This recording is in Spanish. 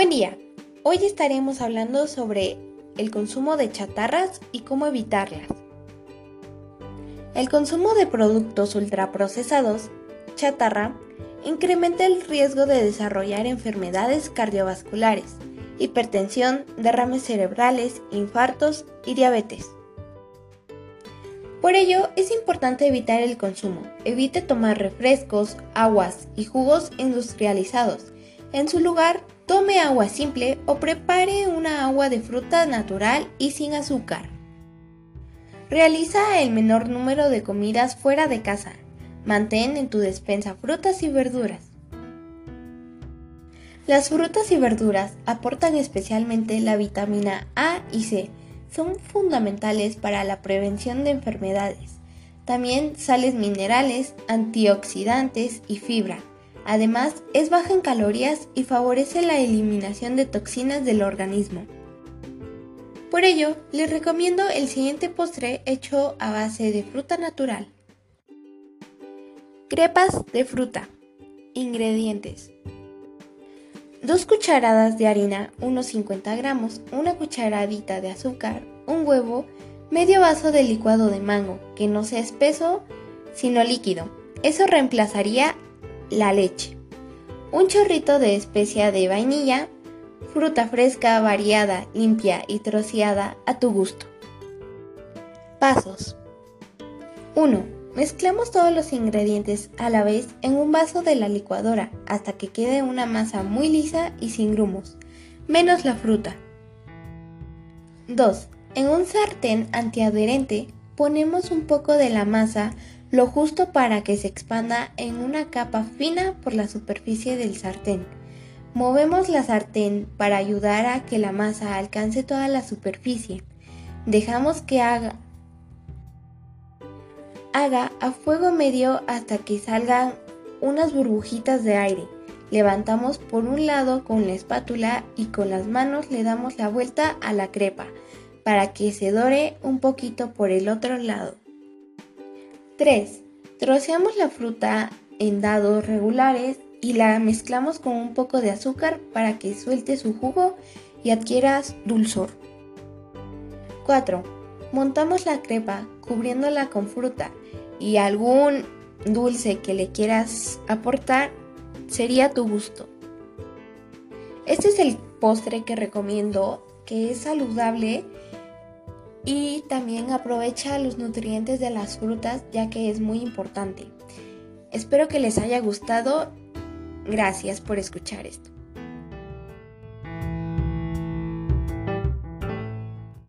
Buen día. Hoy estaremos hablando sobre el consumo de chatarras y cómo evitarlas. El consumo de productos ultraprocesados, chatarra, incrementa el riesgo de desarrollar enfermedades cardiovasculares, hipertensión, derrames cerebrales, infartos y diabetes. Por ello, es importante evitar el consumo. Evite tomar refrescos, aguas y jugos industrializados. En su lugar, tome agua simple o prepare una agua de fruta natural y sin azúcar. Realiza el menor número de comidas fuera de casa. Mantén en tu despensa frutas y verduras. Las frutas y verduras aportan especialmente la vitamina A y C, son fundamentales para la prevención de enfermedades. También sales minerales, antioxidantes y fibra. Además, es baja en calorías y favorece la eliminación de toxinas del organismo. Por ello, les recomiendo el siguiente postre hecho a base de fruta natural. Crepas de fruta. Ingredientes. 2 cucharadas de harina, unos 50 gramos, una cucharadita de azúcar, un huevo, medio vaso de licuado de mango, que no sea espeso, sino líquido. Eso reemplazaría la leche. Un chorrito de especia de vainilla, fruta fresca, variada, limpia y troceada a tu gusto. Pasos. 1 Mezclamos todos los ingredientes a la vez en un vaso de la licuadora hasta que quede una masa muy lisa y sin grumos, menos la fruta. 2. En un sartén antiadherente ponemos un poco de la masa lo justo para que se expanda en una capa fina por la superficie del sartén. Movemos la sartén para ayudar a que la masa alcance toda la superficie. Dejamos que haga Haga a fuego medio hasta que salgan unas burbujitas de aire. Levantamos por un lado con la espátula y con las manos le damos la vuelta a la crepa para que se dore un poquito por el otro lado. 3. Troceamos la fruta en dados regulares y la mezclamos con un poco de azúcar para que suelte su jugo y adquieras dulzor. 4 Montamos la crepa cubriéndola con fruta y algún dulce que le quieras aportar sería tu gusto. Este es el postre que recomiendo, que es saludable y también aprovecha los nutrientes de las frutas ya que es muy importante. Espero que les haya gustado. Gracias por escuchar esto.